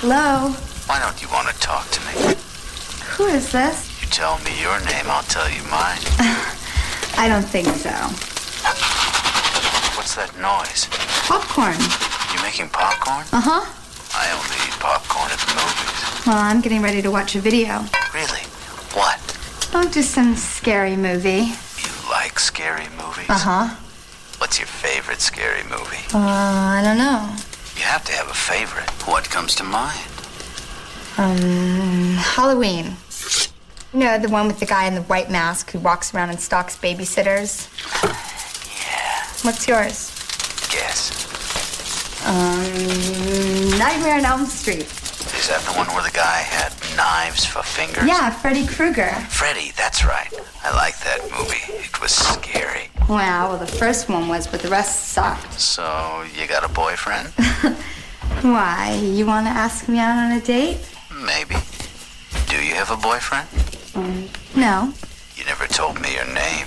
Hello? Why don't you want to talk to me? Who is this? You tell me your name, I'll tell you mine. I don't think so. What's that noise? Popcorn. You making popcorn? Uh huh. I only eat popcorn at the movies. Well, I'm getting ready to watch a video. Really? What? Oh, just some scary movie. You like scary movies? Uh huh. What's your favorite scary movie? Uh, I don't know. You have to have a favorite. What comes to mind? Um, Halloween. You know, the one with the guy in the white mask who walks around and stalks babysitters? Yeah. What's yours? Guess. Um, Nightmare on Elm Street. Is that the one where the guy had knives for fingers? Yeah, Freddy Krueger. Freddy, that's right. I like that movie. It was scary. Wow, well, the first one was, but the rest sucked. So, you got a boyfriend? Why? You want to ask me out on a date? Maybe. Do you have a boyfriend? Um, no. You never told me your name.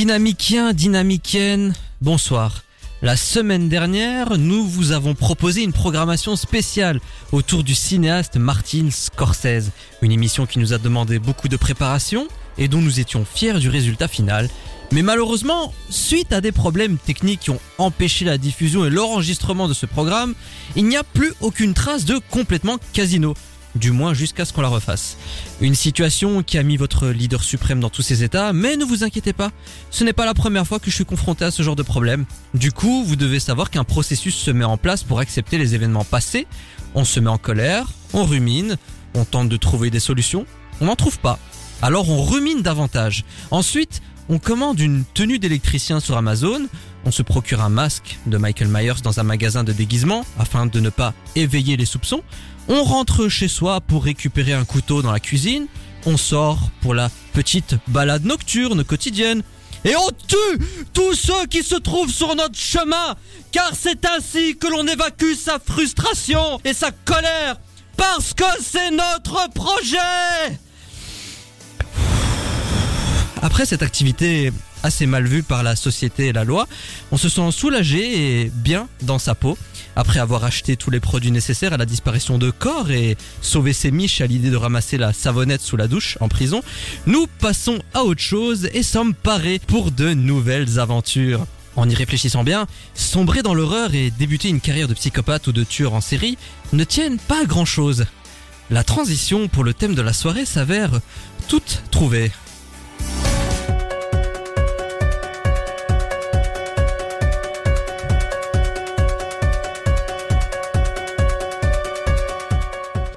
Dynamicien, dynamicienne, bonsoir. La semaine dernière, nous vous avons proposé une programmation spéciale autour du cinéaste Martin Scorsese, une émission qui nous a demandé beaucoup de préparation et dont nous étions fiers du résultat final. Mais malheureusement, suite à des problèmes techniques qui ont empêché la diffusion et l'enregistrement de ce programme, il n'y a plus aucune trace de complètement casino du moins jusqu'à ce qu'on la refasse. Une situation qui a mis votre leader suprême dans tous ses états, mais ne vous inquiétez pas, ce n'est pas la première fois que je suis confronté à ce genre de problème. Du coup, vous devez savoir qu'un processus se met en place pour accepter les événements passés, on se met en colère, on rumine, on tente de trouver des solutions, on n'en trouve pas. Alors on rumine davantage. Ensuite, on commande une tenue d'électricien sur Amazon, on se procure un masque de Michael Myers dans un magasin de déguisement afin de ne pas éveiller les soupçons, on rentre chez soi pour récupérer un couteau dans la cuisine, on sort pour la petite balade nocturne quotidienne, et on tue tous ceux qui se trouvent sur notre chemin, car c'est ainsi que l'on évacue sa frustration et sa colère, parce que c'est notre projet. Après cette activité assez mal vue par la société et la loi, on se sent soulagé et bien dans sa peau. Après avoir acheté tous les produits nécessaires à la disparition de corps et sauvé ses miches à l'idée de ramasser la savonnette sous la douche en prison, nous passons à autre chose et sommes parés pour de nouvelles aventures. En y réfléchissant bien, sombrer dans l'horreur et débuter une carrière de psychopathe ou de tueur en série ne tiennent pas à grand chose. La transition pour le thème de la soirée s'avère toute trouvée.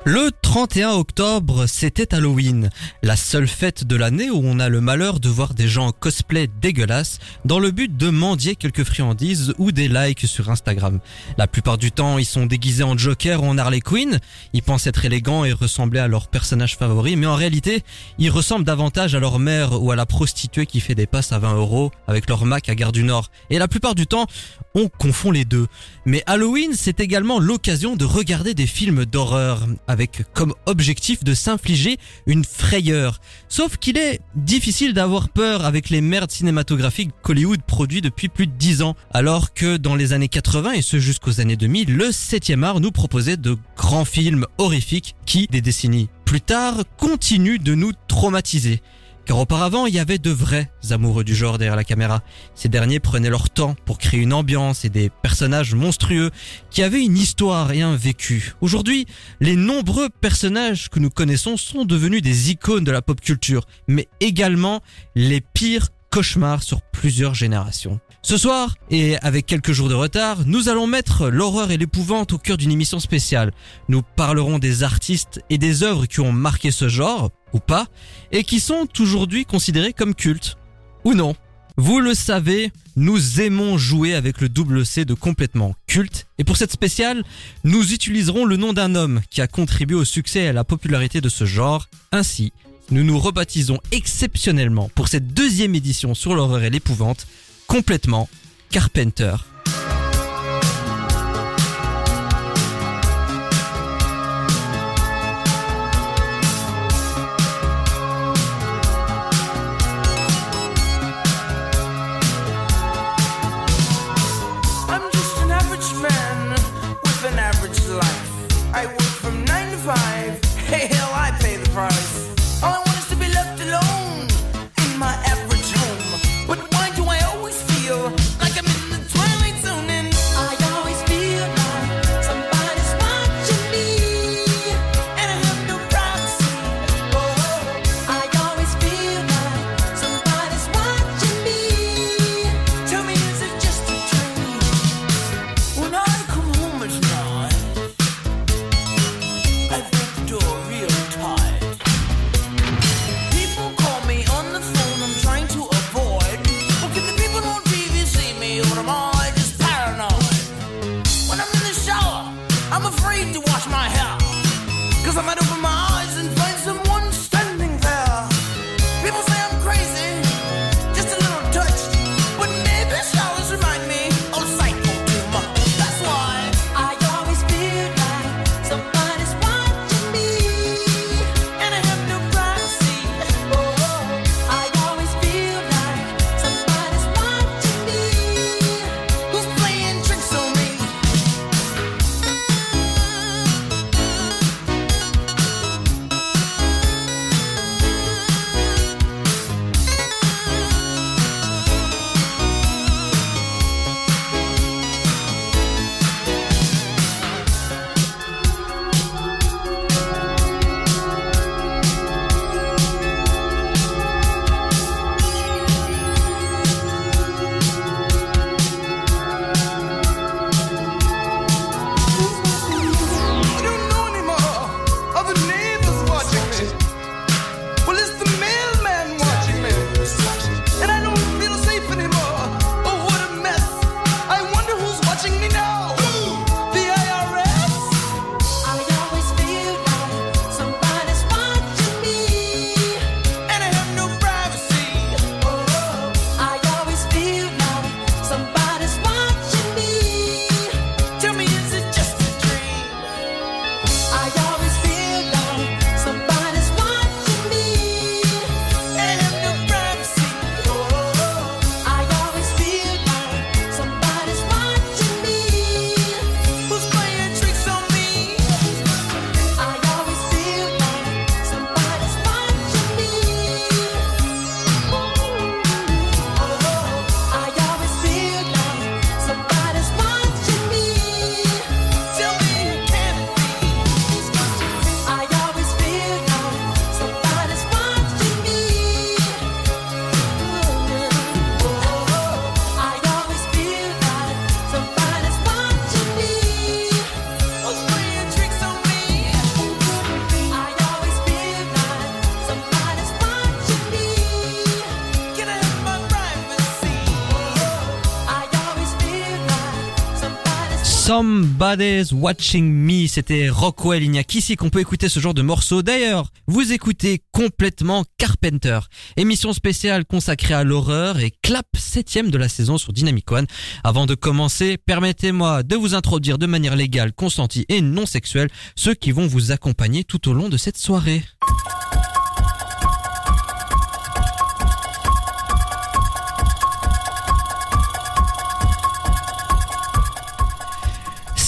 Le 31 octobre, c'était Halloween, la seule fête de l'année où on a le malheur de voir des gens en cosplay dégueulasses dans le but de mendier quelques friandises ou des likes sur Instagram. La plupart du temps, ils sont déguisés en Joker ou en Harley Quinn, ils pensent être élégants et ressembler à leur personnage favori, mais en réalité, ils ressemblent davantage à leur mère ou à la prostituée qui fait des passes à 20 euros avec leur Mac à Gare du Nord. Et la plupart du temps, on confond les deux. Mais Halloween, c'est également l'occasion de regarder des films d'horreur avec comme objectif de s'infliger une frayeur. Sauf qu'il est difficile d'avoir peur avec les merdes cinématographiques qu'Hollywood produit depuis plus de 10 ans, alors que dans les années 80 et ce jusqu'aux années 2000, le 7e art nous proposait de grands films horrifiques qui, des décennies plus tard, continuent de nous traumatiser. Car auparavant, il y avait de vrais amoureux du genre derrière la caméra. Ces derniers prenaient leur temps pour créer une ambiance et des personnages monstrueux qui avaient une histoire et un vécu. Aujourd'hui, les nombreux personnages que nous connaissons sont devenus des icônes de la pop culture, mais également les pires cauchemars sur plusieurs générations. Ce soir, et avec quelques jours de retard, nous allons mettre l'horreur et l'épouvante au cœur d'une émission spéciale. Nous parlerons des artistes et des œuvres qui ont marqué ce genre, ou pas, et qui sont aujourd'hui considérés comme cultes. Ou non. Vous le savez, nous aimons jouer avec le double C de complètement culte. Et pour cette spéciale, nous utiliserons le nom d'un homme qui a contribué au succès et à la popularité de ce genre. Ainsi, nous nous rebaptisons exceptionnellement pour cette deuxième édition sur l'horreur et l'épouvante, complètement Carpenter. Watching Me, c'était Rockwell. Il n'y a qu'ici qu'on peut écouter ce genre de morceau. D'ailleurs, vous écoutez complètement Carpenter, émission spéciale consacrée à l'horreur et clap septième de la saison sur Dynamic One. Avant de commencer, permettez-moi de vous introduire de manière légale, consentie et non sexuelle ceux qui vont vous accompagner tout au long de cette soirée.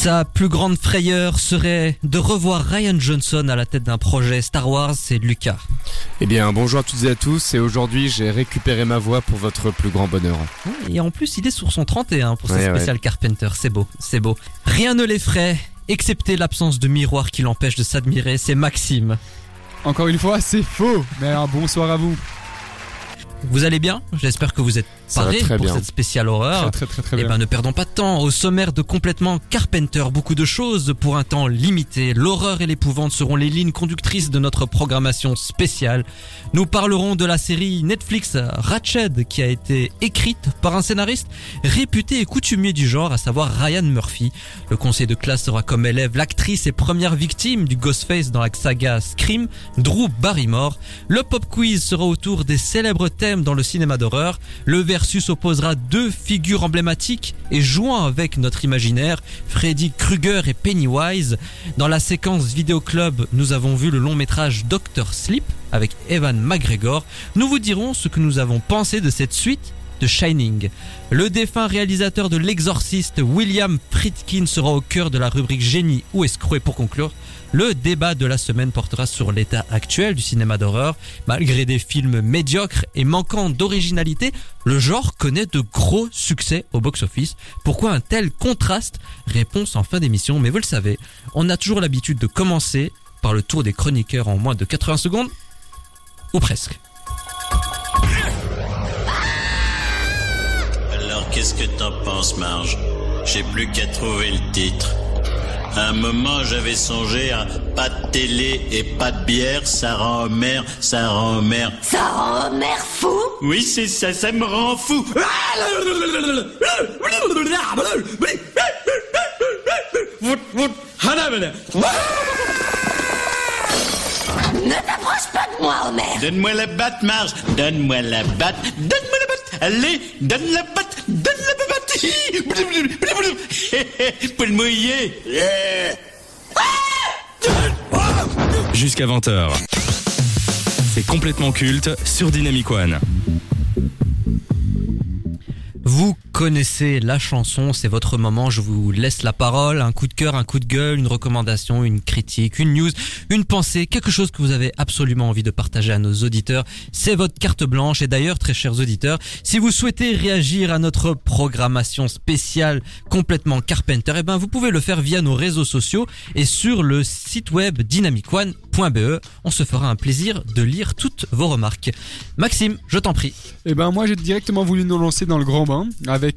Sa plus grande frayeur serait de revoir Ryan Johnson à la tête d'un projet Star Wars, c'est Lucas. Eh bien, bonjour à toutes et à tous, et aujourd'hui j'ai récupéré ma voix pour votre plus grand bonheur. Et en plus, il est sur son 31 pour ce Ouais, spécial Carpenter, c'est beau, c'est beau. Rien ne l'effraie, excepté l'absence de miroir qui l'empêche de s'admirer, c'est Maxime. Encore une fois, c'est faux. Mais alors, bonsoir à vous. Vous allez bien? J'espère que vous êtes paré pour bien. cette spéciale horreur. Très très très très Eh bien. ben, ne perdons pas de temps. Au sommaire de complètement Carpenter, beaucoup de choses pour un temps limité. L'horreur et l'épouvante seront les lignes conductrices de notre programmation spéciale. Nous parlerons de la série Netflix Ratched qui a été écrite par un scénariste réputé et coutumier du genre, à savoir Ryan Murphy. Le conseil de classe sera comme élève l'actrice et première victime du Ghostface dans la saga Scream, Drew Barrymore. Le pop quiz sera autour des célèbres thèmes dans le cinéma d'horreur. Le versus opposera deux figures emblématiques et jouant avec notre imaginaire, Freddy Krueger et Pennywise. Dans la séquence vidéo club, nous avons vu le long métrage Doctor Sleep avec Evan McGregor. Nous vous dirons ce que nous avons pensé de cette suite de Shining. Le défunt réalisateur de L'Exorciste, William Friedkin, sera au cœur de la rubrique Génie ou escroc. Pour conclure, le débat de la semaine portera sur l'état actuel du cinéma d'horreur. Malgré des films médiocres et manquant d'originalité, le genre connaît de gros succès au box-office. Pourquoi un tel contraste? Réponse en fin d'émission, mais vous le savez, on a toujours l'habitude de commencer par le tour des chroniqueurs en moins de 80 secondes, ou presque. Alors qu'est-ce que t'en penses, Marge? J'ai plus qu'à trouver le titre. À un moment, j'avais songé à pas de télé et pas de bière, ça rend mère, ça rend mère. Ça rend mère fou? Oui, c'est ça, ça me rend fou. Ne t'approche pas de moi, Homer Donne-moi la batte, Marge. Donne-moi la batte. Donne-moi la batte. Allez, donne la batte. Donne la batte. Pour le mouiller. Jusqu'à 20h. C'est complètement culte sur Dynamic One. Vous connaissez la chanson, c'est votre moment, je vous laisse la parole, un coup de cœur, un coup de gueule, une recommandation, une critique, une news, une pensée, quelque chose que vous avez absolument envie de partager à nos auditeurs. C'est votre carte blanche et d'ailleurs, très chers auditeurs, si vous souhaitez réagir à notre programmation spéciale complètement Carpenter, eh ben vous pouvez le faire via nos réseaux sociaux et sur le site web dynamicone.be. On se fera un plaisir de lire toutes vos remarques. Maxime, je t'en prie. Et ben moi j'ai directement voulu nous lancer dans le grand bain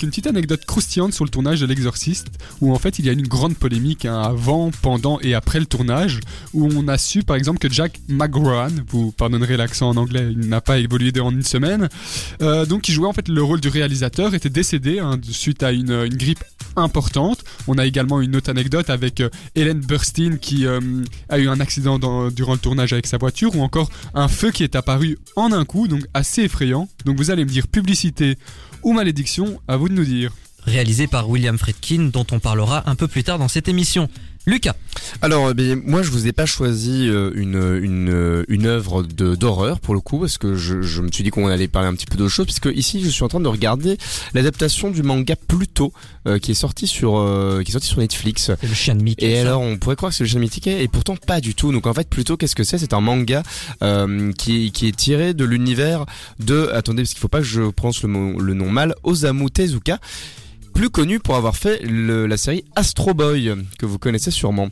une petite anecdote croustillante sur le tournage de l'Exorciste où en fait il y a une grande polémique hein, avant, pendant et après le tournage où on a su par exemple que Jack McGrawan, vous pardonnerez l'accent en anglais, il n'a pas évolué en une semaine, euh, donc qui jouait en fait le rôle du réalisateur était décédé hein, suite à une, grippe importante. On a également une autre anecdote avec euh, Helen Burstyn qui euh, a eu un accident durant le tournage avec sa voiture ou encore un feu qui est apparu en un coup, donc assez effrayant. Donc vous allez me dire publicité ou malédiction, à vous de nous dire. réalisé par William Friedkin, dont on parlera un peu plus tard dans cette émission. Lucas, Alors, eh bien, moi, je vous ai pas choisi euh, une une une œuvre de d'horreur pour le coup, parce que je, je me suis dit qu'on allait parler un petit peu d'autre chose, puisque ici, je suis en train de regarder l'adaptation du manga Pluto, euh, qui est sorti sur euh, qui est sorti sur Netflix. c'est le chien de Mickey. Et ça. alors, on pourrait croire que c'est le chien mythique, et pourtant pas du tout. Donc en fait, plutôt, qu'est-ce que c'est? C'est un manga euh, qui, qui est tiré de l'univers de... Attendez, parce qu'il faut pas que je prononce le, mot- le nom mal. Osamu Tezuka, plus connu pour avoir fait la série Astro Boy, que vous connaissez sûrement.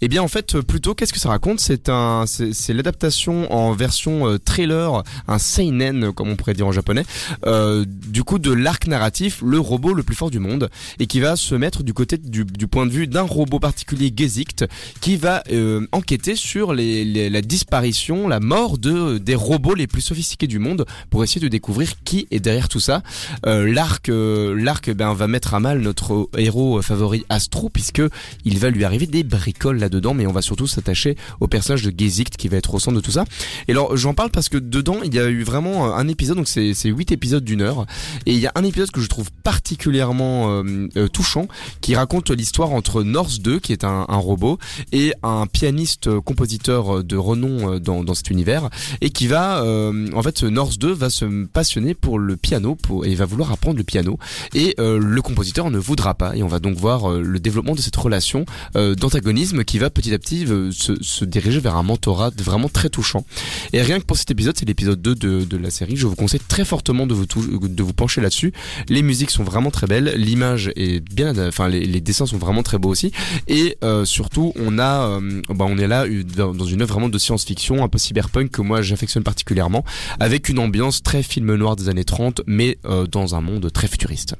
Et bien en fait, plutôt, qu'est-ce que ça raconte? C'est un, c'est l'adaptation en version euh, trailer, un seinen, comme on pourrait dire en japonais, euh, du coup de l'arc narratif, le robot le plus fort du monde, et qui va se mettre du côté du, point de vue d'un robot particulier, Gesicht, qui va euh, enquêter sur la disparition, la mort de des robots les plus sophistiqués du monde, pour essayer de découvrir qui est derrière tout ça. L'arc, l'arc, ben va mettre mal notre héros favori Astro, puisque il va lui arriver des bricoles là-dedans, mais on va surtout s'attacher au personnage de Gesicht qui va être au centre de tout ça. Et alors j'en parle parce que dedans il y a eu vraiment un épisode, donc c'est c'est huit épisodes d'une heure, et il y a un épisode que je trouve particulièrement euh, euh, touchant, qui raconte l'histoire entre Norse 2, qui est un, robot, et un pianiste euh, compositeur de renom euh, dans, dans cet univers, et qui va, euh, en fait, Norse 2 va se passionner pour le piano, pour, et va vouloir apprendre le piano, et euh, le compositeur compositeur ne voudra pas et on va donc voir euh, le développement de cette relation euh, d'antagonisme qui va petit à petit euh, se, diriger vers un mentorat vraiment très touchant. Et rien que pour cet épisode, c'est l'épisode 2 de, la série, je vous conseille très fortement de vous, de vous pencher là-dessus. Les musiques sont vraiment très belles, l'image est bien, enfin les, dessins sont vraiment très beaux aussi et surtout on a, bah, on est là dans une œuvre vraiment de science-fiction, un peu cyberpunk que moi j'affectionne particulièrement, avec une ambiance très film noir des années 30, mais dans un monde très futuriste.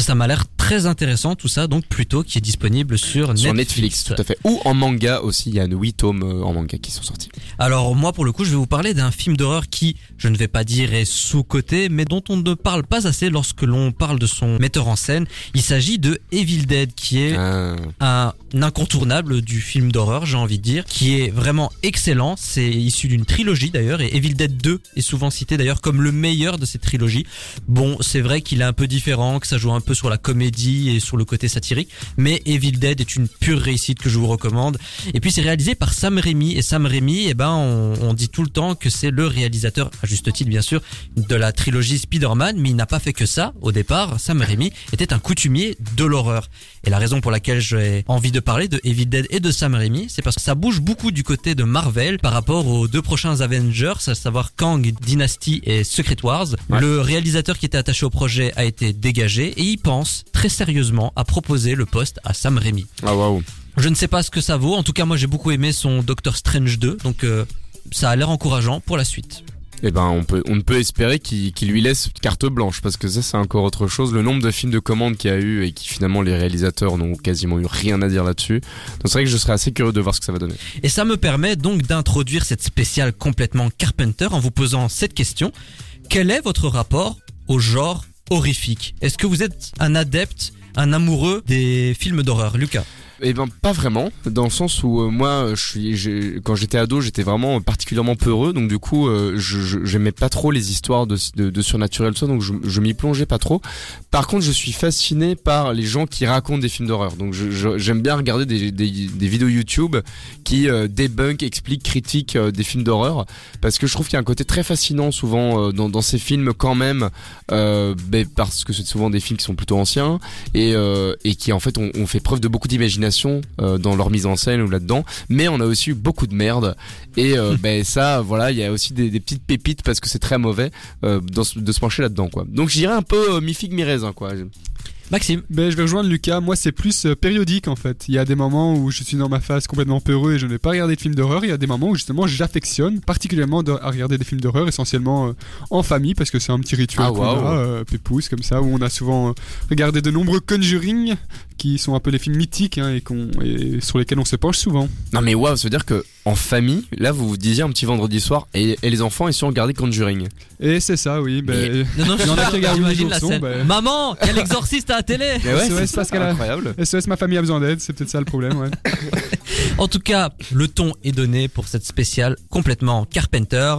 Ça m'a l'air très intéressant tout ça, donc plutôt qui est disponible sur, Sur Netflix, tout à fait. Ou en manga aussi, il y a 8 tomes euh, en manga qui sont sortis. Alors moi pour le coup je vais vous parler d'un film d'horreur qui, je ne vais pas dire est sous-coté, mais dont on ne parle pas assez lorsque l'on parle de son metteur en scène. Il s'agit de Evil Dead qui est Ah. un incontournable du film d'horreur, j'ai envie de dire, qui est vraiment excellent. C'est issu d'une trilogie d'ailleurs, et Evil Dead 2 est souvent cité d'ailleurs comme le meilleur de cette trilogie. Bon, c'est vrai qu'il est un peu différent, que ça joue un peu sur la comédie et sur le côté satirique, mais Evil Dead est une pure réussite que je vous recommande. Et puis c'est réalisé par Sam Raimi, et Sam Raimi, eh ben, on, on dit tout le temps que c'est le réalisateur, à juste titre bien sûr, de la trilogie Spider-Man, mais il n'a pas fait que ça. Au départ, Sam Raimi était un coutumier de l'horreur. Et la raison pour laquelle j'ai envie de parler de Evil Dead et de Sam Raimi, c'est parce que ça bouge beaucoup du côté de Marvel par rapport aux deux prochains Avengers, à savoir Kang Dynasty et Secret Wars. Ouais. Le réalisateur qui était attaché au projet a été dégagé et il pense très sérieusement à proposer le poste à Sam Raimi. Ah waouh. Je ne sais pas ce que ça vaut. En tout cas, moi j'ai beaucoup aimé son Doctor Strange 2, donc euh, ça a l'air encourageant pour la suite. Eh ben, on peut, on ne peut espérer qu'il qu'il lui laisse carte blanche parce que ça, c'est encore autre chose. Le nombre de films de commande qu'il y a eu et qui finalement les réalisateurs n'ont quasiment eu rien à dire là-dessus. Donc c'est vrai que je serais assez curieux de voir ce que ça va donner. Et ça me permet donc d'introduire cette spéciale complètement Carpenter en vous posant cette question. Quel est votre rapport au genre horrifique. Est-ce que vous êtes un adepte, un amoureux des films d'horreur Lucas? Eh ben pas vraiment, dans le sens où euh, moi, je suis, j'ai- quand j'étais ado, j'étais vraiment particulièrement peureux, donc du coup, euh, je je- j'aimais pas trop les histoires de, de, de surnaturel, ça, donc je, je m'y plongeais pas trop. Par contre, je suis fasciné par les gens qui racontent des films d'horreur, donc je- je- j'aime bien regarder des, des, vidéos YouTube qui euh, débunkent, expliquent, critiquent euh, des films d'horreur, parce que je trouve qu'il y a un côté très fascinant souvent euh, dans, ces films quand même, euh, ben, parce que c'est souvent des films qui sont plutôt anciens et, euh, et qui en fait ont, ont fait preuve de beaucoup d'imagination euh, dans leur mise en scène ou là-dedans mais on a aussi eu beaucoup de merde et euh, ben ça voilà il y a aussi des, des petites pépites parce que c'est très mauvais euh, dans de se pencher là-dedans quoi donc je dirais un peu euh, mi figue mi raisin quoi Maxime Ben, je vais rejoindre Lucas. Moi, c'est plus euh, périodique en fait. Il y a des moments où je suis dans ma phase complètement peureux et je ne vais pas regarder de films d'horreur. Il y a des moments où justement j'affectionne particulièrement de- à regarder des films d'horreur, essentiellement euh, en famille parce que c'est un petit rituel Ah, qu'on waouh. a, euh, comme ça, où on a souvent euh, regardé de nombreux Conjuring qui sont un peu les films mythiques hein, et, qu'on- et sur lesquels on se penche souvent. non mais waouh ça veut dire que en famille là vous vous disiez un petit vendredi soir et, et les enfants ils sont regardés Conjuring Et c'est ça, oui. Ben, Non, non, Il y en a qui regardent j'imagine les la scène. bah. Maman, quel exorciste à la télé mais ouais SOS c'est ça, Pascal. incroyable SOS, ma famille a besoin d'aide, c'est peut-être ça le problème. Ouais. En tout cas, le ton est donné pour cette spéciale complètement Carpenter.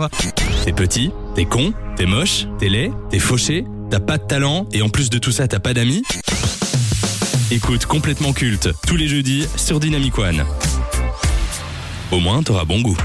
T'es petit, t'es con, t'es moche, t'es laid, t'es fauché, t'as pas de talent et en plus de tout ça t'as pas d'amis Écoute complètement culte tous les jeudis sur Dynamic One. Au moins t'auras bon goût.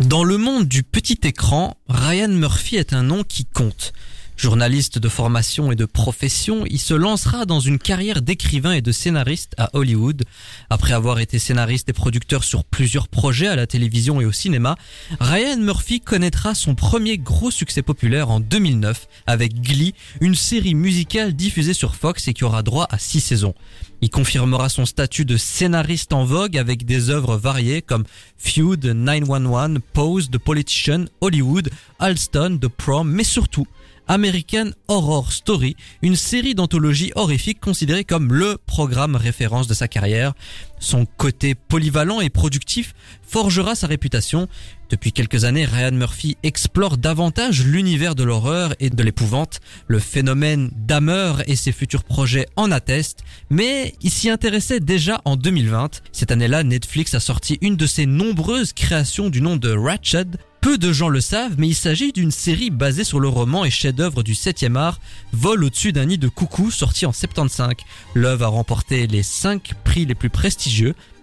Dans le monde du petit écran, Ryan Murphy est un nom qui compte. Journaliste de formation et de profession, il se lancera dans une carrière d'écrivain et de scénariste à Hollywood. Après avoir été scénariste et producteur sur plusieurs projets à la télévision et au cinéma, Ryan Murphy connaîtra son premier gros succès populaire en 2009 avec Glee, une série musicale diffusée sur Fox et qui aura droit à six saisons. Il confirmera son statut de scénariste en vogue avec des œuvres variées comme Feud, 911, Pose, The Politician, Hollywood, Alston, The Prom, mais surtout American Horror Story, une série d'anthologie horrifique considérée comme le programme référence de sa carrière. Son côté polyvalent et productif forgera sa réputation. Depuis quelques années, Ryan Murphy explore davantage l'univers de l'horreur et de l'épouvante. Le phénomène Dahmer et ses futurs projets en attestent, mais il s'y intéressait déjà en 2020. Cette année-là, Netflix a sorti une de ses nombreuses créations du nom de Ratched. Peu de gens le savent, mais il s'agit d'une série basée sur le roman et chef-d'œuvre du 7e art, Vol au-dessus d'un nid de coucou, sorti en 75. L'œuvre a remporté les 5 prix les plus prestigieux,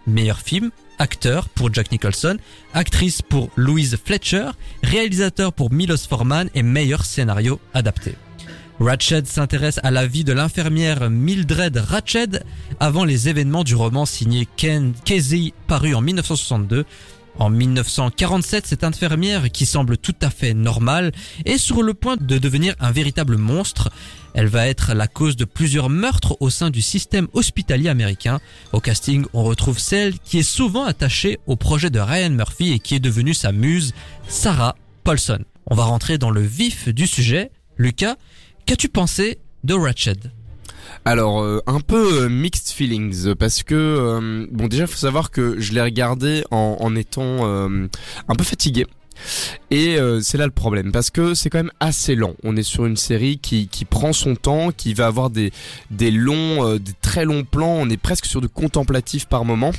meilleur film, acteur pour Jack Nicholson, actrice pour Louise Fletcher, réalisateur pour Milos Forman et meilleur scénario adapté. Ratched s'intéresse à la vie de l'infirmière Mildred Ratched avant les événements du roman signé Ken Kesey paru en 1962. En 1947, cette infirmière, qui semble tout à fait normale, est sur le point de devenir un véritable monstre. Elle va être la cause de plusieurs meurtres au sein du système hospitalier américain. Au casting, on retrouve celle qui est souvent attachée au projet de Ryan Murphy et qui est devenue sa muse, Sarah Paulson. On va rentrer dans le vif du sujet. Lucas, qu'as-tu pensé de Ratched? Alors euh, un peu euh, mixed feelings parce que euh, bon déjà faut savoir que je l'ai regardé en, étant un peu fatigué. Et euh, c'est là le problème parce que c'est quand même assez lent. On est sur une série qui, qui prend son temps, qui va avoir des, des longs, euh, des très longs plans. On est presque sur du contemplatif par moment.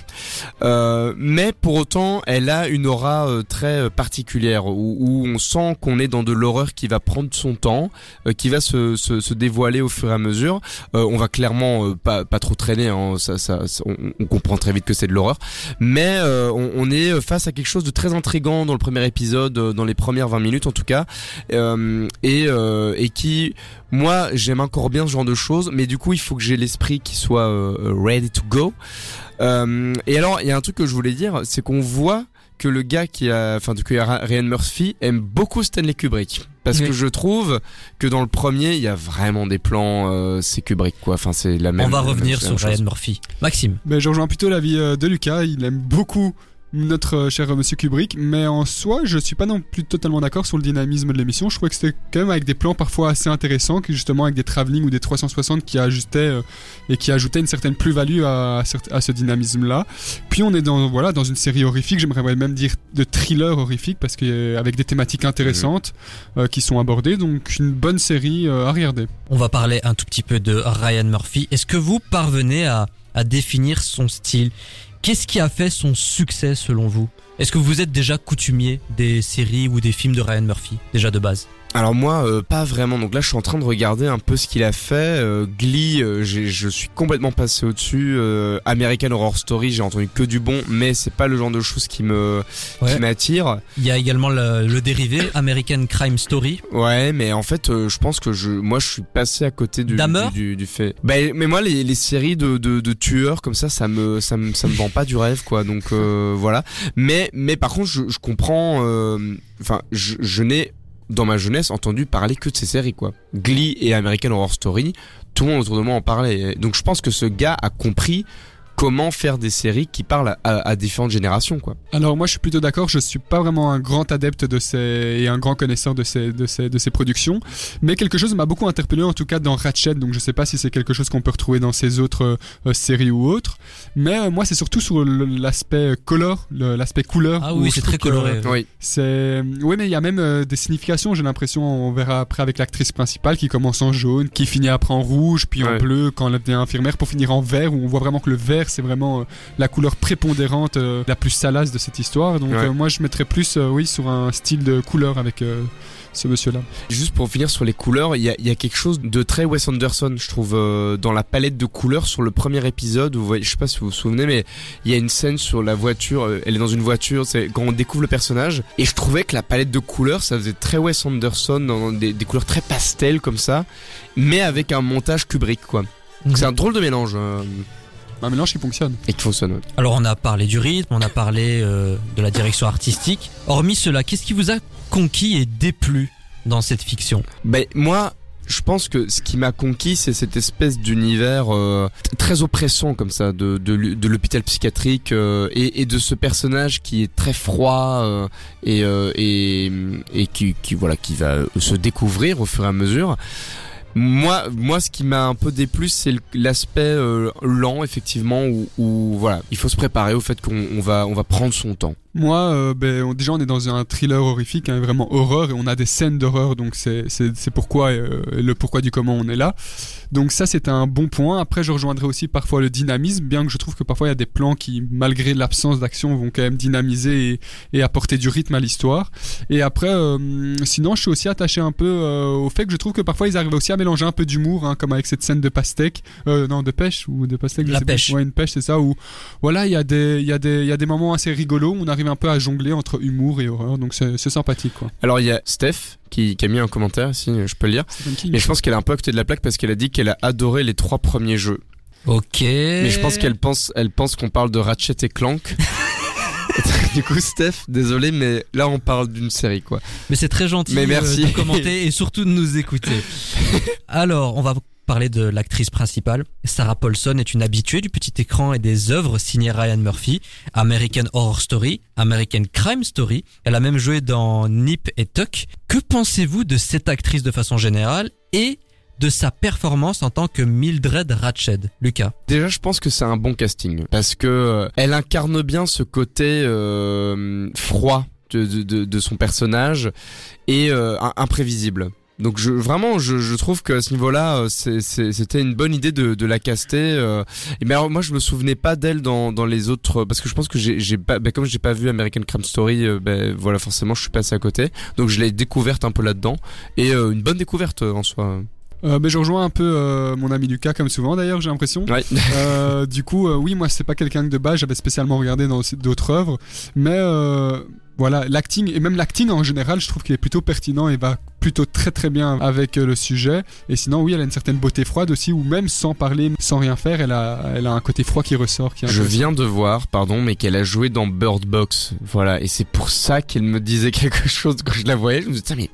Euh, mais pour autant, elle a une aura euh, très euh, particulière où, où on sent qu'on est dans de l'horreur qui va prendre son temps, euh, qui va se, se, se dévoiler au fur et à mesure. On va clairement pas, pas trop traîner. Hein, ça, ça, on, comprend très vite que c'est de l'horreur. Mais on, on est face à quelque chose de très intrigant dans le premier épisode, euh, dans les premières 20 minutes en tout cas, euh, et, euh, et qui, moi, j'aime encore bien ce genre de choses, mais du coup, il faut que j'ai l'esprit qui soit euh, ready to go. Euh, et alors, il y a un truc que je voulais dire, c'est qu'on voit que le gars qui a, enfin, que Ryan Murphy aime beaucoup Stanley Kubrick. Parce Oui. que je trouve que dans le premier, il y a vraiment des plans, euh, c'est Kubrick quoi. Enfin, c'est la même. On va revenir même sur. Ryan Murphy. Maxime. Ben, je rejoins plutôt l'avis de Lucas. Il aime beaucoup notre euh, cher monsieur Kubrick, mais en soi, je suis pas non plus totalement d'accord sur le dynamisme de l'émission. Je trouvais que c'était quand même avec des plans parfois assez intéressants, justement avec des travelling ou des 360 qui ajustaient euh, et qui ajoutaient une certaine plus-value à, ce dynamisme-là. Puis on est dans voilà dans une série horrifique, j'aimerais même dire de thriller horrifique parce que euh, avec des thématiques intéressantes euh, qui sont abordées, donc une bonne série euh, à regarder. On va parler un tout petit peu de Ryan Murphy. Est-ce que vous parvenez à, à définir son style? Qu'est-ce qui a fait son succès selon vous? Est-ce que vous êtes déjà coutumier des séries ou des films de Ryan Murphy, déjà de base? Alors moi, euh, pas vraiment. Donc là, je suis en train de regarder un peu ce qu'il a fait. Euh, Glee, euh, j'ai- je suis complètement passé au-dessus. Euh, American Horror Story, j'ai entendu que du bon, mais c'est pas le genre de choses qui me Ouais. qui m'attire. Il y a également le, le dérivé American Crime Story. Ouais, mais en fait, euh, je pense que je, moi, je suis passé à côté du du, du, du fait. Bah, mais moi, les, les séries de, de, de tueurs comme ça, ça me, ça me, ça me vend pas du rêve, quoi. Donc euh, voilà. Mais, mais par contre, je, je comprends. euh, Enfin, je, je n'ai dans ma jeunesse entendu parler que de ces séries, quoi. Glee et American Horror Story, tout le monde autour de moi en parlait. Donc je pense que ce gars a compris comment faire des séries qui parlent à, à différentes générations, quoi. Alors moi je suis plutôt d'accord, je suis pas vraiment un grand adepte de ces et un grand connaisseur de ces de ces de ces productions, mais quelque chose m'a beaucoup interpellé en tout cas dans Ratchet, donc je sais pas si c'est quelque chose qu'on peut retrouver dans ces autres euh, séries ou autres, mais euh, moi c'est surtout sur l'aspect color, le- l'aspect couleur. Ah oui, c'est très coloré. que Oui. C'est oui mais il y a même euh, des significations, j'ai l'impression on verra après avec l'actrice principale qui commence en jaune, qui finit après en rouge, puis en bleu quand elle devient infirmière pour finir en vert où on voit vraiment que le vert c'est vraiment euh, la couleur prépondérante, euh, la plus salace de cette histoire. Donc Ouais. euh, moi je mettrais plus, euh, oui, sur un style de couleur avec euh, ce monsieur-là. Juste pour finir sur les couleurs, il y a, il y a quelque chose de très Wes Anderson, je trouve, euh, dans la palette de couleurs sur le premier épisode. Où, voyez- je sais pas si vous vous souvenez, mais il y a une scène sur la voiture. euh, Elle est dans une voiture, c'est quand on découvre le personnage. Et je trouvais que la palette de couleurs, ça faisait très Wes Anderson, dans des, des couleurs très pastel comme ça, mais avec un montage Kubrick, quoi. Donc c'est un drôle de mélange euh, Un mélange qui fonctionne. et qui fonctionne. ouais. Alors on a parlé du rythme, on a parlé euh, de la direction artistique. Hormis cela, qu'est-ce qui vous a conquis et déplu dans cette fiction? Ben moi, je pense que ce qui m'a conquis, c'est cette espèce d'univers euh, t- très oppressant comme ça, de, de, l'hu- de l'hôpital psychiatrique euh, et, et de ce personnage qui est très froid euh, et, euh, et, et qui, qui voilà qui va se découvrir au fur et à mesure. Moi, moi, ce qui m'a un peu déplu, c'est l'aspect euh, lent, effectivement, où, où voilà, il faut se préparer au fait qu'on on va, on va prendre son temps. Moi, euh, ben, on- déjà, on est dans un thriller horrifique, hein, vraiment horreur, et on a des scènes d'horreur, donc c'est pourquoi euh, le pourquoi du comment on est là. Donc ça, c'est un bon point. Après, je rejoindrai aussi parfois le dynamisme, bien que je trouve que parfois il y a des plans qui, malgré l'absence d'action, vont quand même dynamiser et, et apporter du rythme à l'histoire. Et après, euh, sinon, je suis aussi attaché un peu euh, au fait que je trouve que parfois ils arrivent aussi à mélanger un peu d'humour, hein, comme avec cette scène de pastèque, non, de pêche ou de pastèque. je La sais pêche. Ouais, une pêche, c'est ça. Où voilà, il y a des, il y a des, il y a des moments assez rigolos. Où on arrive un peu à jongler entre humour et horreur, donc c'est sympathique, quoi. Alors il y a Steph qui, qui a mis un commentaire, si je peux le lire. Mais je pense qu'elle a un peu à côté de la plaque parce qu'elle a dit qu'elle a adoré les trois premiers jeux. Ok. Mais je pense qu'elle pense, elle pense qu'on parle de Ratchet et Clank. du coup, Steph, désolé, mais là on parle d'une série quoi. Mais c'est très gentil Mais euh, merci. de commenter et surtout de nous écouter. Alors, on va parler de l'actrice principale. Sarah Paulson est une habituée du petit écran et des œuvres signées Ryan Murphy, American Horror Story, American Crime Story. Elle a même joué dans Nip et Tuck. Que pensez-vous de cette actrice de façon générale et de sa performance en tant que Mildred Ratched? Lucas. Déjà, je pense que c'est un bon casting parce que euh, elle incarne bien ce côté euh, froid de, son personnage et euh, im- imprévisible. Donc je, vraiment, je, je trouve que à ce niveau-là, euh, c'était une bonne idée de, de la caster. euh. Mais alors, moi, je me souvenais pas d'elle dans, dans les autres parce que je pense que j'ai pas, ben, comme j'ai pas vu American Crime Story, euh, ben voilà, forcément, je suis passé à côté. Donc je l'ai découverte un peu là-dedans et euh, une bonne découverte euh, en soi. Euh, mais je rejoins un peu euh, mon ami Lucas comme souvent d'ailleurs j'ai l'impression. Ouais. Euh, du coup euh, oui moi c'est pas quelqu'un que de base j'avais spécialement regardé dans d'autres œuvres mais euh, voilà l'acting et même l'acting en général je trouve qu'il est plutôt pertinent et va plutôt très très bien avec euh, le sujet et sinon oui elle a une certaine beauté froide aussi ou même sans parler sans rien faire elle a elle a un côté froid qui ressort qui Je viens de voir, pardon, mais qu'elle a joué dans Bird Box. Voilà, et c'est pour ça qu'elle me disait quelque chose quand je la voyais. Je me disais, mais, mais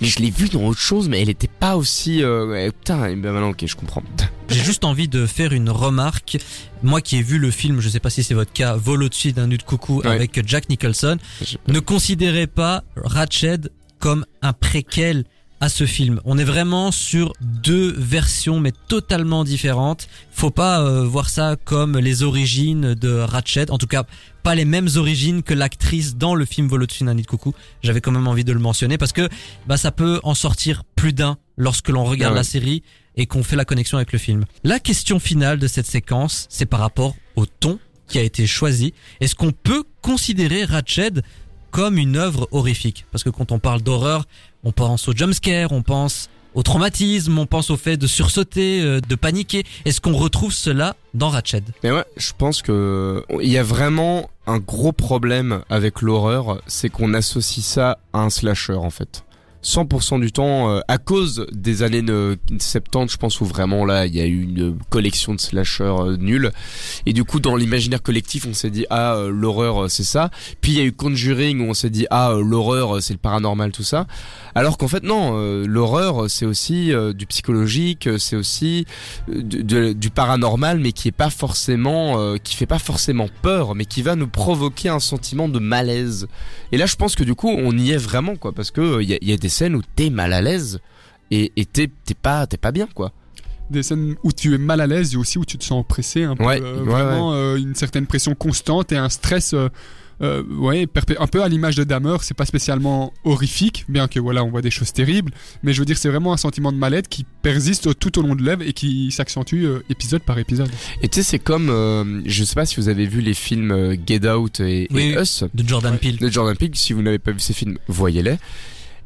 je l'ai vue dans autre chose, mais elle était pas aussi. Euh, putain, et ben maintenant, ok, je comprends. J'ai juste envie de faire une remarque. Moi qui ai vu le film, je sais pas si c'est votre cas, Vol au-dessus d'un nid de coucou Ouais. avec Jack Nicholson, ne considérez pas Ratched comme un préquel à ce film. On est vraiment sur deux versions mais totalement différentes. Faut pas euh, voir ça comme les origines de Ratched, en tout cas pas les mêmes origines que l'actrice dans le film Vol au-dessus d'un nid de coucou. J'avais quand même envie de le mentionner parce que bah ça peut en sortir plus d'un lorsque l'on regarde Ah ouais. la série et qu'on fait la connexion avec le film. La question finale de cette séquence, c'est par rapport au ton qui a été choisi. Est-ce qu'on peut considérer Ratched comme une œuvre horrifique? Parce que quand on parle d'horreur, on pense au jumpscare, on pense au traumatisme, on pense au fait de sursauter, euh, de paniquer. Est-ce qu'on retrouve cela dans Ratched? Mais ouais, je pense que il y a vraiment un gros problème avec l'horreur, c'est qu'on associe ça à un slasher en fait. 100% du temps, euh, à cause des années euh, 70, je pense où vraiment là, il y a eu une collection de slashers euh, nuls. Et du coup, dans l'imaginaire collectif, on s'est dit ah euh, l'horreur euh, c'est ça. Puis il y a eu Conjuring où on s'est dit ah euh, l'horreur euh, c'est le paranormal tout ça. Alors qu'en fait non, euh, l'horreur euh, c'est aussi euh, du psychologique, euh, c'est aussi euh, de- du paranormal, mais qui est pas forcément, euh, qui fait pas forcément peur, mais qui va nous provoquer un sentiment de malaise. Et là, je pense que du coup, on y est vraiment quoi, parce que il y, y a des scènes où t'es mal à l'aise et t'es t'es pas t'es pas bien quoi. des scènes où tu es mal à l'aise et aussi où tu te sens oppressé un peu Ouais, euh, ouais, vraiment euh, une certaine pression constante et un stress euh, euh, ouais un peu à l'image de Dahmer c'est pas spécialement horrifique bien que voilà on voit des choses terribles mais je veux dire c'est vraiment un sentiment de mal-être qui persiste tout au long de l'œuvre et qui s'accentue euh, épisode par épisode Et tu sais, c'est comme, euh, je sais pas si vous avez vu les films Get Out et, et Oui. Us. de Jordan Peele de Jordan Peele. Si vous n'avez pas vu ces films, voyez-les.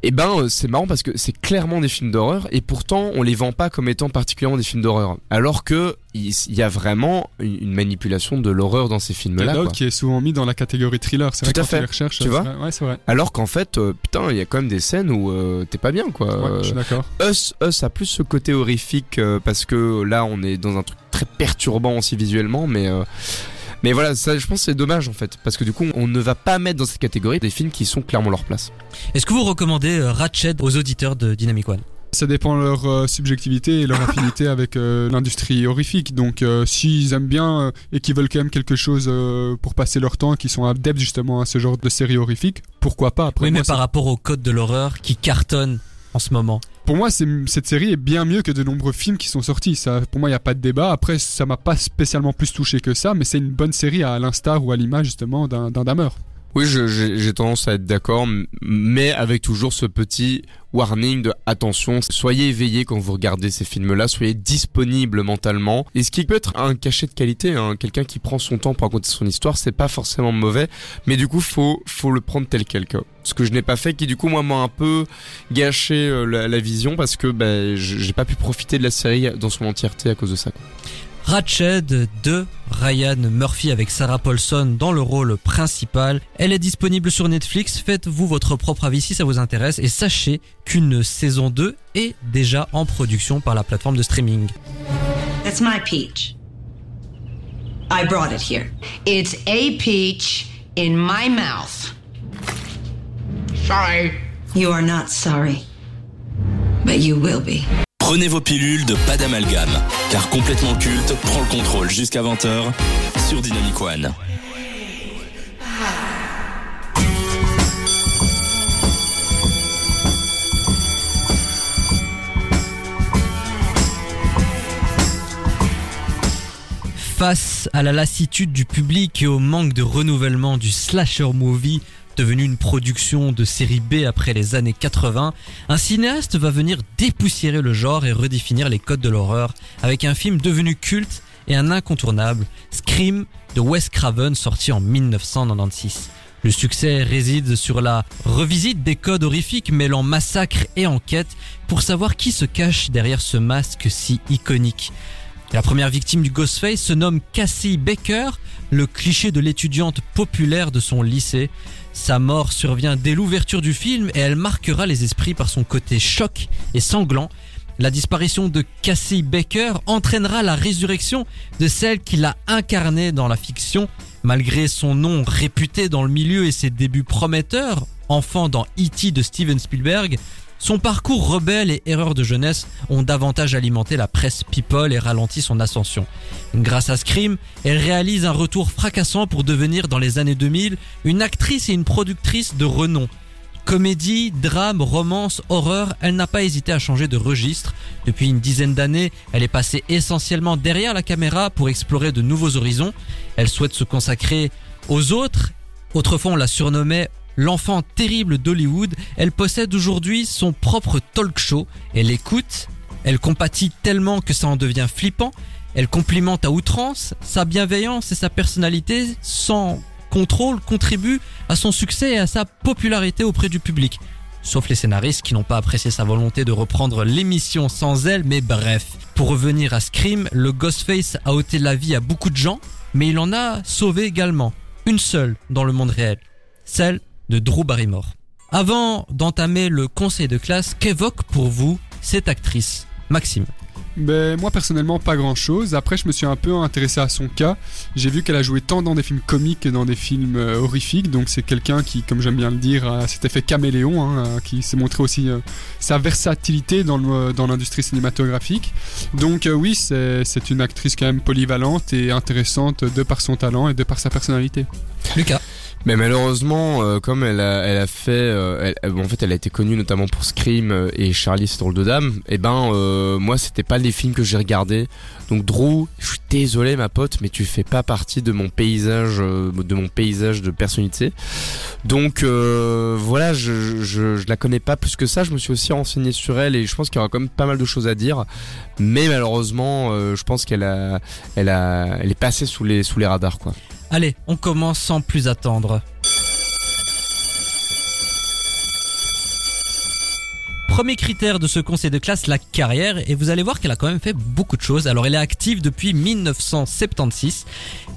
Et ben, euh, c'est marrant parce que c'est clairement des films d'horreur et pourtant on les vend pas comme étant particulièrement des films d'horreur. Alors que il y a vraiment une manipulation de l'horreur dans ces films-là. Qui est souvent mis dans la catégorie thriller c'est vrai Tout à fait. tu les recherches Tu euh, vois vrai. ouais c'est vrai Alors qu'en fait, euh, putain, il y a quand même des scènes où euh, t'es pas bien, quoi. ouais, Euh, je suis d'accord Us, Us a plus ce côté horrifique euh, parce que là, on est dans un truc très perturbant aussi visuellement, mais euh, mais voilà, ça, je pense que c'est dommage en fait, parce que du coup, on ne va pas mettre dans cette catégorie des films qui sont clairement leur place. Est-ce que vous recommandez euh, Ratched aux auditeurs de Dynamic One? Ça dépend de leur euh, subjectivité et leur affinité avec euh, l'industrie horrifique. Donc, euh, s'ils aiment bien euh, et qu'ils veulent quand même quelque chose euh, pour passer leur temps, qui sont adeptes justement à ce genre de série horrifique, pourquoi pas Après, Oui, moi, mais par rapport au code de l'horreur qui cartonne en ce moment. Pour moi, cette série est bien mieux que de nombreux films qui sont sortis. Pour moi, il n'y a pas de débat. Après, ça m'a pas spécialement plus touché que ça, mais c'est une bonne série à l'instar ou à l'image justement d'un Dahmer. Oui, j'ai tendance à être d'accord, mais avec toujours ce petit warning de attention, soyez éveillés quand vous regardez ces films-là, soyez disponibles mentalement. Et ce qui peut être un cachet de qualité, hein, quelqu'un qui prend son temps pour raconter son histoire, c'est pas forcément mauvais, mais du coup, faut faut le prendre tel quel. quoi. Ce que je n'ai pas fait, qui du coup moi m'a un peu gâché euh, la, vision parce que j- j'ai pas pu profiter de la série dans son entièreté à cause de ça. quoi. Ratched de Ryan Murphy avec Sarah Paulson dans le rôle principal. Elle est disponible sur Netflix. Faites-vous votre propre avis si ça vous intéresse et sachez qu'une saison 2 est déjà en production par la plateforme de streaming. That's my peach. I brought it here. It's a peach in my mouth. Sorry. You are not sorry, but you will be. Prenez vos pilules de pas d'amalgame, car complètement culte prend le contrôle jusqu'à 20h sur Dynamic One. Face à la lassitude du public et au manque de renouvellement du slasher movie, devenu une production de série B après les années 80, un cinéaste va venir dépoussiérer le genre et redéfinir les codes de l'horreur avec un film devenu culte et un incontournable, Scream de Wes Craven sorti en 1996. Le succès réside sur la revisite des codes horrifiques mêlant massacre et enquête pour savoir qui se cache derrière ce masque si iconique. La première victime du Ghostface se nomme Cassie Baker, le cliché de l'étudiante populaire de son lycée. Sa mort survient dès l'ouverture du film et elle marquera les esprits par son côté choc et sanglant. La disparition de Cassie Baker entraînera la résurrection de celle qui l'a incarnée dans la fiction. Malgré son nom réputé dans le milieu et ses débuts prometteurs, enfant dans E.T. de Steven Spielberg, son parcours rebelle et erreur de jeunesse ont davantage alimenté la presse people et ralenti son ascension. Grâce à Scream, elle réalise un retour fracassant pour devenir dans les années 2000 une actrice et une productrice de renom. Comédie, drame, romance, horreur, elle n'a pas hésité à changer de registre. Depuis une dizaine d'années, elle est passée essentiellement derrière la caméra pour explorer de nouveaux horizons. Elle souhaite se consacrer aux autres. Autrefois, on la surnommait l'enfant terrible d'Hollywood. Elle possède aujourd'hui son propre talk show. Elle écoute, elle compatit tellement que ça en devient flippant. Elle complimente à outrance. Sa bienveillance et sa personnalité, sans contrôle, contribuent à son succès et à sa popularité auprès du public. Sauf les scénaristes qui n'ont pas apprécié sa volonté de reprendre l'émission sans elle, mais bref. Pour revenir à Scream, le Ghostface a ôté la vie à beaucoup de gens, mais il en a sauvé également. Une seule dans le monde réel. Celle de Drew Barrymore. Avant d'entamer le conseil de classe, qu'évoque pour vous cette actrice Maxime? Ben, moi personnellement pas grand chose. Après je me suis un peu intéressé à son cas. J'ai vu qu'elle a joué tant dans des films comiques que dans des films euh, horrifiques. Donc c'est quelqu'un qui, comme j'aime bien le dire, a cet effet caméléon, hein, euh, qui s'est montré aussi euh, sa versatilité dans le- dans l'industrie cinématographique. Donc euh, oui, c'est c'est une actrice quand même polyvalente et intéressante de par son talent et de par sa personnalité. Lucas. Mais malheureusement, euh, comme elle a, elle a fait, euh, elle- elle- en fait, elle a été connue notamment pour Scream euh, et Charlie drôle de dame. Et ben, euh, moi, c'était pas les films que j'ai regardés. Donc Drew, je suis désolé ma pote, mais tu fais pas partie de mon paysage, euh, de mon paysage de personnalité. Donc euh, voilà, je, je, je la connais pas plus que ça. Je me suis aussi renseigné sur elle et je pense qu'il y aura quand même pas mal de choses à dire. Mais malheureusement, euh, je pense qu'elle a, elle a, elle est passée sous les, sous les radars quoi. Allez, on commence sans plus attendre. Premier critère de ce conseil de classe, la carrière, et vous allez voir qu'elle a quand même fait beaucoup de choses. Alors elle est active depuis 1976.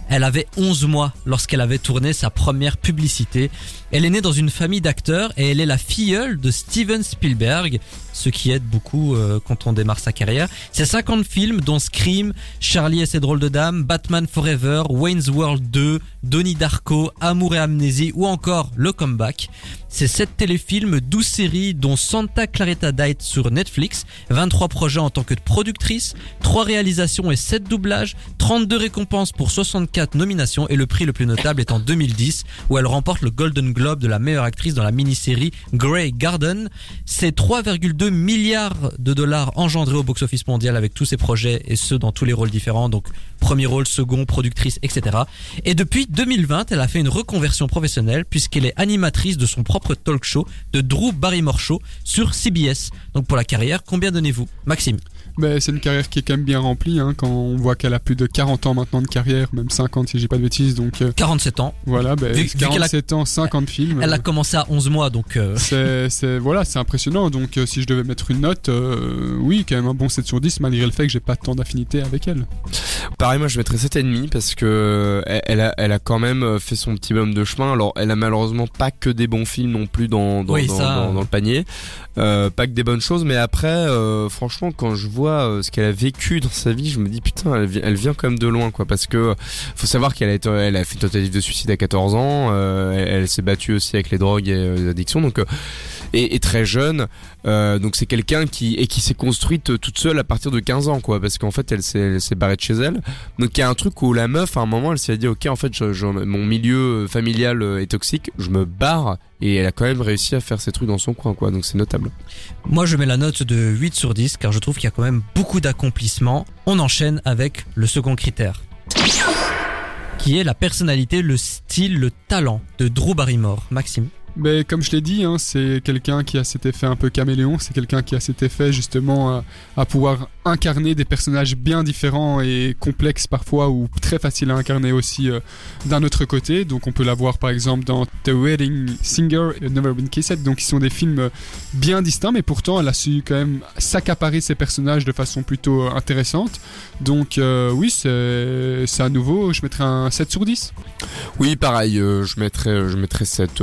Elle avait 11 mois lorsqu'elle avait tourné sa première publicité. Elle est née dans une famille d'acteurs et elle est la filleule de Steven Spielberg, ce qui aide beaucoup euh, quand on démarre sa carrière. C'est 50 films dont Scream, Charlie et ses drôles de dames, Batman Forever, Wayne's World 2, Donnie Darko, Amour et Amnésie ou encore Le Comeback. C'est 7 téléfilms, 12 séries dont Santa Clarita Claretta Diet sur Netflix, 23 projets en tant que productrice, 3 réalisations et 7 doublages, 32 récompenses pour 64 nominations et le prix le plus notable est en 2010 où elle remporte le Golden Globe de la meilleure actrice dans la mini-série Grey Garden. C'est 3,2 milliards de dollars engendrés au box-office mondial avec tous ces projets et ceux dans tous les rôles différents, donc premier rôle, second, productrice, etc. Et depuis 2020, elle a fait une reconversion professionnelle puisqu'elle est animatrice de son propre talk show de Drew Barrymore Show sur CBS. Donc pour la carrière, combien donnez-vous Maxime? Ben, c'est une carrière qui est quand même bien remplie hein, quand on voit qu'elle a plus de 40 ans maintenant de carrière, même 50 si j'ai pas de bêtises. Donc euh, 47 ans. voilà, ben, Vu- vu qu'elle a- 47 ans, 50 films. Elle a euh, commencé à 11 mois, donc euh, c'est, voilà, c'est impressionnant. Donc euh, si je devais mettre une note, euh, oui, quand même un bon 7 sur 10 malgré le fait que j'ai pas tant d'affinité avec elle. Pareil, moi je mettrais 7,5 parce que elle- a, elle a quand même euh, fait son petit bonhomme de chemin. Alors, elle a malheureusement pas que des bons films non plus dans, dans, Oui, dans, ça, dans- dans le panier. Euh, pas que des bonnes choses, mais après, euh, franchement, quand je vois euh, ce qu'elle a vécu dans sa vie, je me dis putain, elle, vi- elle vient quand même de loin, quoi. Parce que faut savoir qu'elle a, été, elle a fait une tentative de suicide à 14 ans. euh, elle, elle s'est battue aussi avec les drogues et les addictions, donc. Et, très jeune, euh, donc c'est quelqu'un qui et qui s'est construite euh, toute seule à partir de 15 ans, quoi, parce qu'en fait elle s'est barrée de chez elle. Donc il y a un truc où la meuf, à un moment, elle s'est dit, ok, en fait, je- mon milieu familial euh, est toxique, je me barre, et elle a quand même réussi à faire ses trucs dans son coin, quoi. Donc c'est notable. moi je mets la note de 8 sur 10 car je trouve qu'il y a quand même beaucoup d'accomplissements. On enchaîne avec le second critère. Qui est la personnalité, le style, le talent de Drew Barrymore. Maxime? Mais comme je l'ai dit, hein, c'est quelqu'un qui a cet effet un peu caméléon, c'est quelqu'un qui a cet effet justement à, pouvoir incarner des personnages bien différents et complexes parfois ou très faciles à incarner aussi euh, d'un autre côté. Donc on peut l'avoir par exemple dans The Wedding Singer et Never Been Kissed, donc qui sont des films euh, bien distincts, mais pourtant elle a su quand même s'accaparer ses personnages de façon plutôt euh, intéressante. Donc oui, c'est à nouveau, je mettrais un 7 sur 10. Oui, pareil, je mettrais je mettrais 7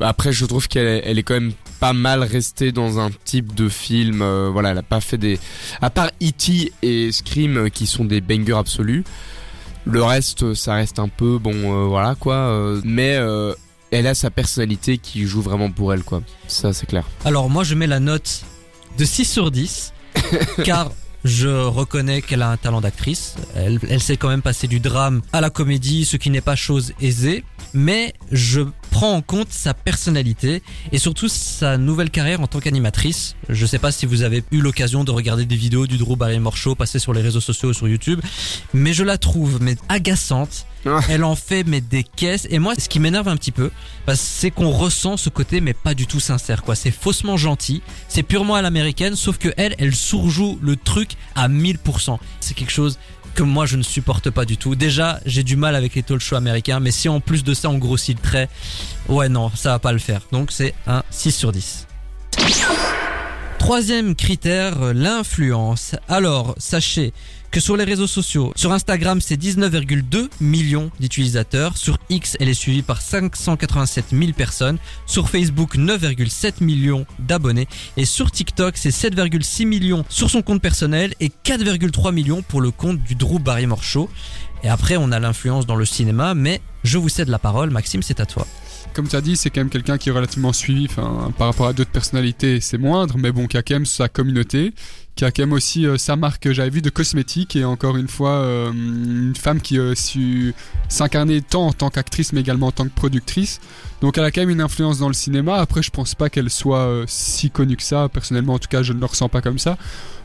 après, je trouve qu'elle est, elle est quand même pas mal restée dans un type de film. euh, voilà, elle a pas fait des. À part E.T. et Scream, euh, qui sont des bangers absolus. Le reste, euh, ça reste un peu bon, euh, voilà quoi. euh, mais elle a sa personnalité qui joue vraiment pour elle, quoi. Ça, c'est clair. Alors moi je mets la note de 6 sur 10 car je reconnais qu'elle a un talent d'actrice. Elle, elle sait quand même passer du drame à la comédie, ce qui n'est pas chose aisée. Mais je prends en compte sa personnalité et surtout sa nouvelle carrière en tant qu'animatrice. Je sais pas si vous avez eu l'occasion de regarder des vidéos du Drew Barrymore Show passer sur les réseaux sociaux ou sur YouTube, mais je la trouve mais agaçante. Elle en fait mais des caisses et moi ce qui m'énerve un petit peu que c'est qu'on ressent ce côté mais pas du tout sincère quoi. C'est faussement gentil, c'est purement à l'américaine sauf que elle elle surjoue le truc à 1000%. C'est quelque chose que moi je ne supporte pas du tout. Déjà, j'ai du mal avec les talk shows américains, mais si en plus de ça on grossit le trait, ouais non, ça va pas le faire. Donc c'est un 6 sur 10. Troisième critère, l'influence. Alors, sachez que sur les réseaux sociaux, sur Instagram, c'est 19,2 millions d'utilisateurs. Sur X, elle est suivie par 587 000 personnes. Sur Facebook, 9,7 millions d'abonnés. Et sur TikTok, c'est 7,6 millions sur son compte personnel et 4,3 millions pour le compte du Drew Barrymore Show. Et après, on a l'influence dans le cinéma, mais je vous cède la parole. Maxime, c'est à toi. Comme tu as dit, c'est quand même quelqu'un qui est relativement suivi, par rapport à d'autres personnalités, c'est moindre, mais bon, qui a quand même sa communauté, qui a quand même aussi euh, sa marque, j'avais vu, de cosmétiques, et encore une fois, euh, une femme qui s'incarner tant en tant qu'actrice, mais également en tant que productrice. Donc elle a quand même une influence dans le cinéma. Après, je pense pas qu'elle soit euh, si connue que ça. Personnellement, en tout cas, je ne le ressens pas comme ça.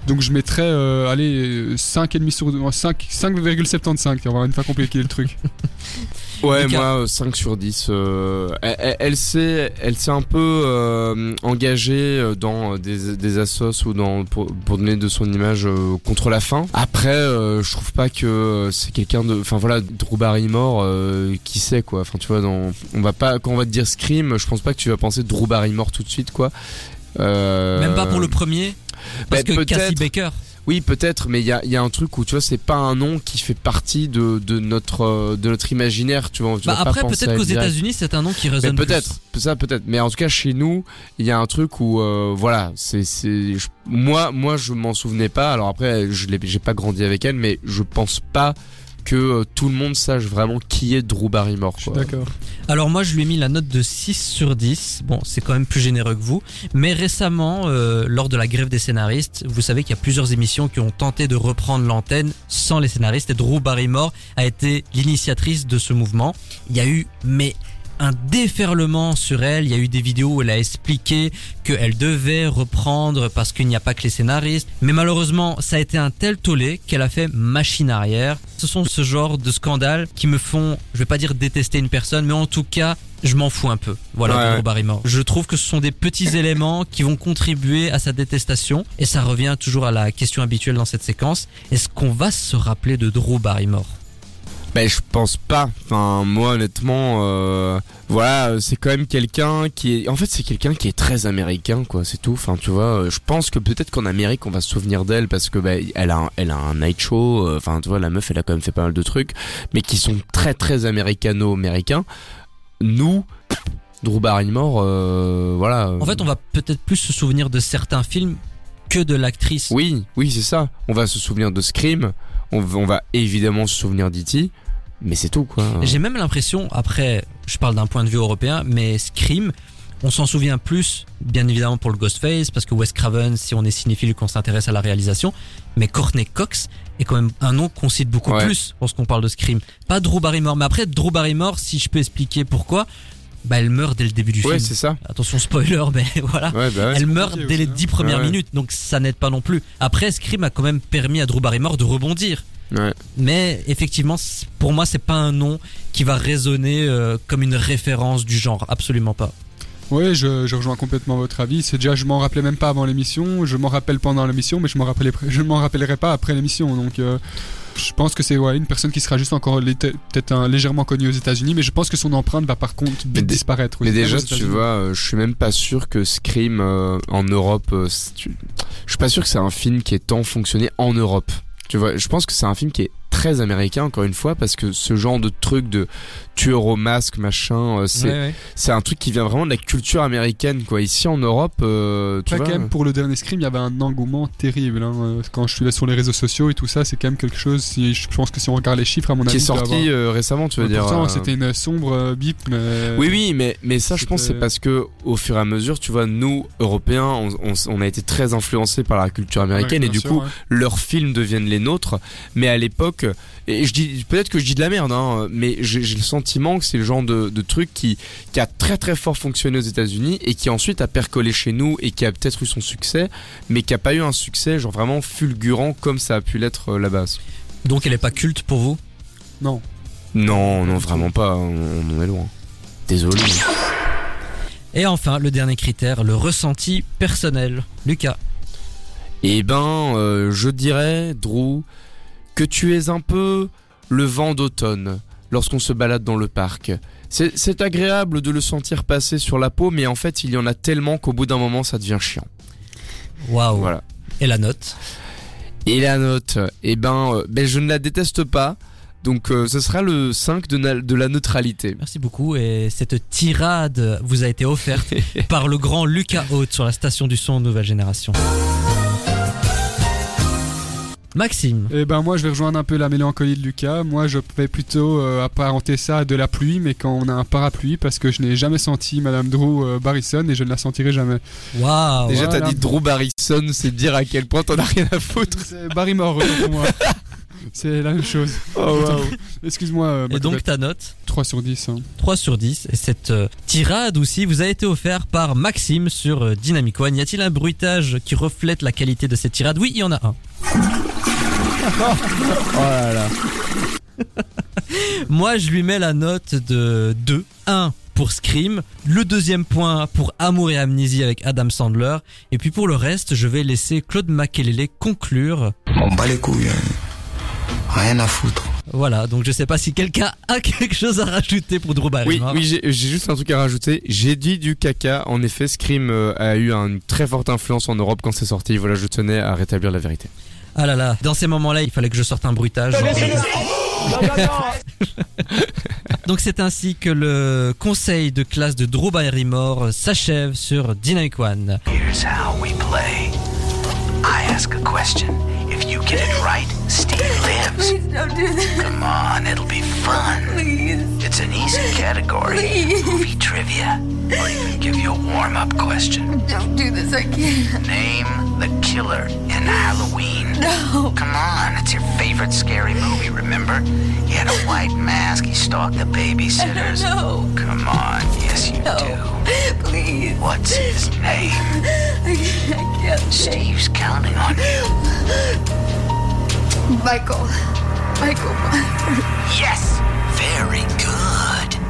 Donc je mettrais, euh, allez, 5,5 sur 5, 5,75. On va une fois compliqué le truc. Ouais, Lucas. moi euh, 5 sur 10. euh, elle, elle- elle s'est, elle s'est un peu euh, engagée euh, dans des, des assos ou dans pour, pour donner de son image euh, contre la fin. Après, euh, je trouve pas que c'est quelqu'un de, enfin voilà, Drew Barrymore, euh, qui sait quoi. Enfin tu vois, dans, on va pas quand on va te dire Scream, je pense pas que tu vas penser Drew Barrymore tout de suite quoi. Euh, Même pas pour le premier? Parce bah, que Cassie. Baker. Oui, peut-être, mais il y a, il y a un truc où tu vois, c'est pas un nom qui fait partie de, de notre euh, de notre imaginaire, tu vois. tu Bah après, peut-être qu'aux. États-Unis, c'est un nom qui résonne peut-être, ça peut-être. Mais en tout cas, chez nous, il y a un truc où, euh, voilà, c'est, moi, moi, je m'en souvenais pas. Alors après, je l'ai, j'ai pas grandi avec elle, mais je pense pas que euh, tout le monde sache vraiment qui est Drew Barrymore. Quoi. D'accord. Alors moi je lui ai mis la note de 6 sur 10. Bon, c'est quand même plus généreux que vous. Mais récemment, euh, lors de la grève des scénaristes, vous savez qu'il y a plusieurs émissions qui ont tenté de reprendre l'antenne sans les scénaristes. Et Drew Barrymore a été l'initiatrice de ce mouvement. Il y a eu, mais un déferlement sur elle. Il y a eu des vidéos où elle a expliqué qu'elle devait reprendre parce qu'il n'y a pas que les scénaristes. Mais malheureusement, ça a été un tel tollé qu'elle a fait machine arrière. Ce sont ce genre de scandales qui me font, je vais pas dire détester une personne, mais en tout cas, je m'en fous un peu. Voilà, Ouais, Drew. Barrymore. Je trouve que ce sont des petits éléments qui vont contribuer à sa détestation. Et ça revient toujours à la question habituelle dans cette séquence. Est-ce qu'on va se rappeler de Drew Barrymore? Ben je pense pas. Enfin moi honnêtement, euh, voilà, c'est quand même quelqu'un qui est. En fait c'est quelqu'un qui est très américain quoi. C'est tout. Enfin tu vois, euh, je pense que peut-être qu'en Amérique on va se souvenir d'elle parce que ben elle a un, elle a un night show. euh, Enfin tu vois la meuf elle a quand même fait pas mal de trucs, mais qui sont très très américano-américains. Nous, Drew Barrymore, euh, voilà. En fait, on va peut-être plus se souvenir de certains films que de l'actrice. Oui, oui, c'est ça. On va se souvenir de Scream. On, va- on va évidemment se souvenir d'E.T. Mais c'est tout, quoi. J'ai même l'impression, après, je parle d'un point de vue européen, mais Scream, on s'en souvient plus, bien évidemment pour le Ghostface, parce que Wes Craven, si on est cinéphile, qu'on s'intéresse à la réalisation, mais Courtney Cox est quand même un nom qu'on cite beaucoup Ouais. plus lorsqu'on parle de Scream. Pas Drew Barrymore, mais après Drew Barrymore, si je peux expliquer pourquoi, bah elle meurt dès le début du Ouais, film. c'est ça. Attention spoiler, mais voilà. Ouais, bah ouais. Elle meurt dès les aussi, hein. dix premières Ouais. minutes, donc ça n'aide pas non plus. Après, Scream a quand même permis à Drew Barrymore de rebondir. Ouais. Mais effectivement, pour moi, c'est pas un nom qui va résonner euh, comme une référence du genre. Absolument pas. Oui, je, je rejoins complètement votre avis. C'est déjà, je m'en rappelais même pas avant l'émission. Je m'en rappelle pendant l'émission, mais je m'en je m'en rappellerai pas après l'émission. Donc, euh, je pense que c'est ouais, une personne qui sera juste encore peut-être un- légèrement connue aux États-Unis, mais je pense que son empreinte va par contre Mais disparaître. Mais déjà, tu vois, euh, je suis même pas sûr que Scream euh, en Europe. euh, Je suis pas sûr que c'est un film qui ait tant fonctionné en Europe. Tu vois, je pense que c'est un film qui est très américain encore une fois parce que ce genre de truc de tueur au masque machin euh, c'est c'est un truc qui vient vraiment de la culture américaine quoi ici en Europe euh, tu Après, vois quand même, pour le dernier Scream, il y avait un engouement terrible. hein. Euh, Quand je suis là sur les réseaux sociaux et tout ça, c'est quand même quelque chose. Si, je pense que si on regarde les chiffres, à mon qui avis, est il doit sorti avoir- euh, récemment tu veux Ouais, dire Pourtant, euh, c'était une sombre euh, bip. Mais... Oui, oui, mais, mais ça, je pense, c'est parce que au fur et à mesure, tu vois, nous, Européens, on, on, on a été très influencés par la culture américaine Ouais, et du sûr, coup, ouais. leurs films deviennent les nôtres. Mais à l'époque, et je dis, peut-être que je dis de la merde, hein, mais j'ai le sentiment que c'est le genre de, de truc qui, qui a très très fort fonctionné aux États-Unis et qui ensuite a percolé chez nous et qui a peut-être eu son succès, mais qui a pas eu un succès genre vraiment fulgurant comme ça a pu l'être euh, là-bas. Donc elle est pas culte pour vous? Non. Non, non, vraiment pas. On, on en est loin. Désolé. Et enfin, le dernier critère, le ressenti personnel. Lucas. Eh ben, euh, je dirais, Drew, que tu es un peu le vent d'automne lorsqu'on se balade dans le parc. C'est agréable de le sentir passer sur la peau, mais en fait, il y en a tellement qu'au bout d'un moment, ça devient chiant. Waouh. Voilà. Et la note? Et la note, eh ben, euh, ben je ne la déteste pas. Donc, euh, ce sera le 5 de, de la neutralité. Merci beaucoup. Et cette tirade vous a été offerte par le grand Lucas Haute sur la station du son Nouvelle Génération. Maxime. Eh ben moi je vais rejoindre un peu la mélancolie de Lucas. Moi je vais plutôt euh, apparenter ça à de la pluie, mais quand on a un parapluie, parce que je n'ai jamais senti Madame Drew euh, Barrison et je ne la sentirai jamais. Waouh. Déjà, voilà. t'as dit Drew Barrison, c'est dire à quel point t'en as rien à foutre. C'est Barrymore pour moi. C'est la même chose. Oh, wow. Excuse-moi. euh, Et donc ta note 3 sur 10. hein. 3 sur 10. Et cette euh, tirade aussi vous a été offerte par Maxime sur euh, Dynamic One. Y a-t-il un bruitage qui reflète la qualité de cette tirade? Oui, il y en a un. Oh là là. Moi, je lui mets la note de 2. 1 pour Scream, le deuxième point pour Amour et Amnésie avec Adam Sandler, et puis pour le reste, je vais laisser Claude Makelele conclure. On bat les couilles. hein. Rien à foutre. Voilà, donc je sais pas si quelqu'un a quelque chose à rajouter pour Drew Oui, Barrymore. oui, j'ai j'ai juste un truc à rajouter. J'ai dit du caca. En effet, Scream euh, a eu une très forte influence en Europe quand c'est sorti. Voilà, je tenais à rétablir la vérité. Ah là là, dans ces moments-là, il fallait que je sorte un bruitage. Donc c'est ainsi que le conseil de classe de Drew Barrymore s'achève sur Dynamic One. Here's how we play. I ask a question. If you get it right, Steve lives. Please don't do that. Come on, it'll be fun. Please. It's an easy category. Please. Movie trivia. Or even give you a warm-up question. Don't do this. I can't. Name the killer in Halloween. No. Come on, it's your favorite scary movie, remember? He had a white mask, he stalked the babysitters. No. Come on, yes you do. Please. What's his name? I can't. I can't. Steve's counting on you. Michael. Michael Yes! Very good.